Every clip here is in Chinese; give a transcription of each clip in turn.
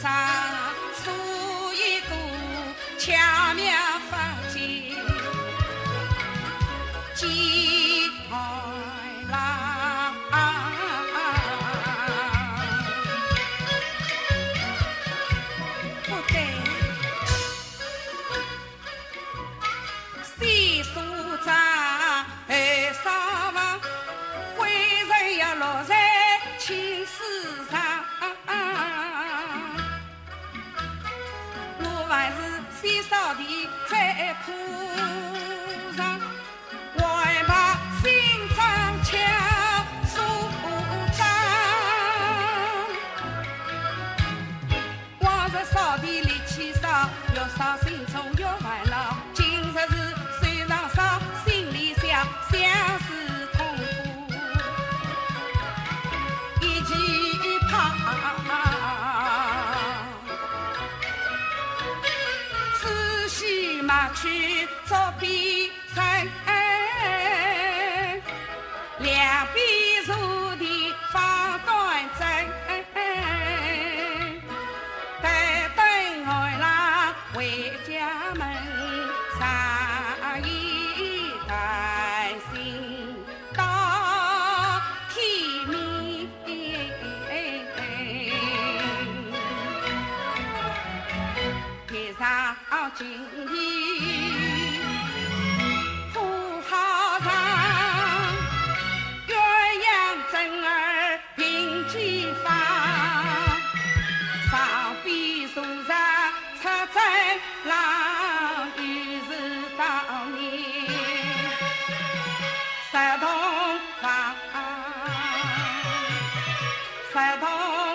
上数一个巧妙。上心中有烦恼。今日是手上伤，心里想，想是痛苦，一起一怕。仔细嘛去做笔。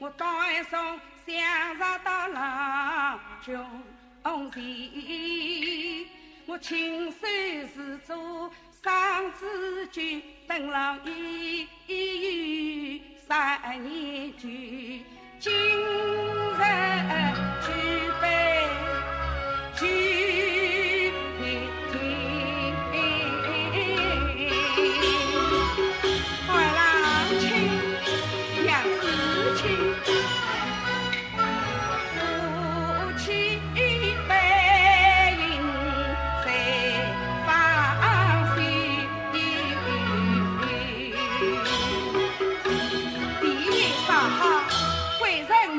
我当一送相识到郎中前，我亲手制作双子酒，等了一月三年酒，今日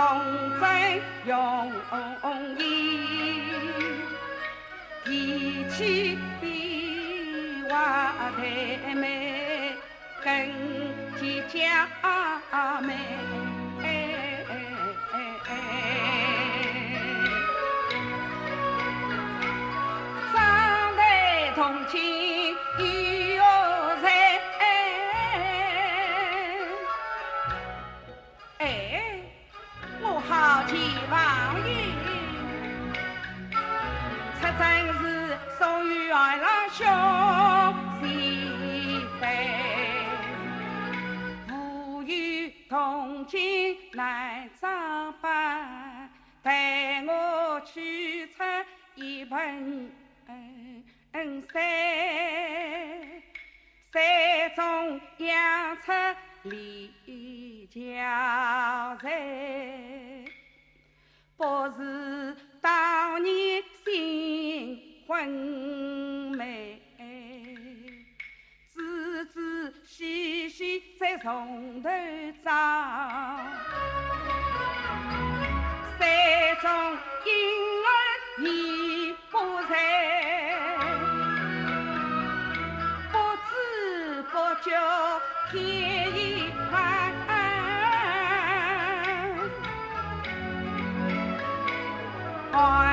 从真容易，提起笔画太美，更见佳美。小心同经难长扮待我取出一盆水水中央出李娇蕊不似当年新婚从头找，山中婴儿已不在，不知不觉天已暗。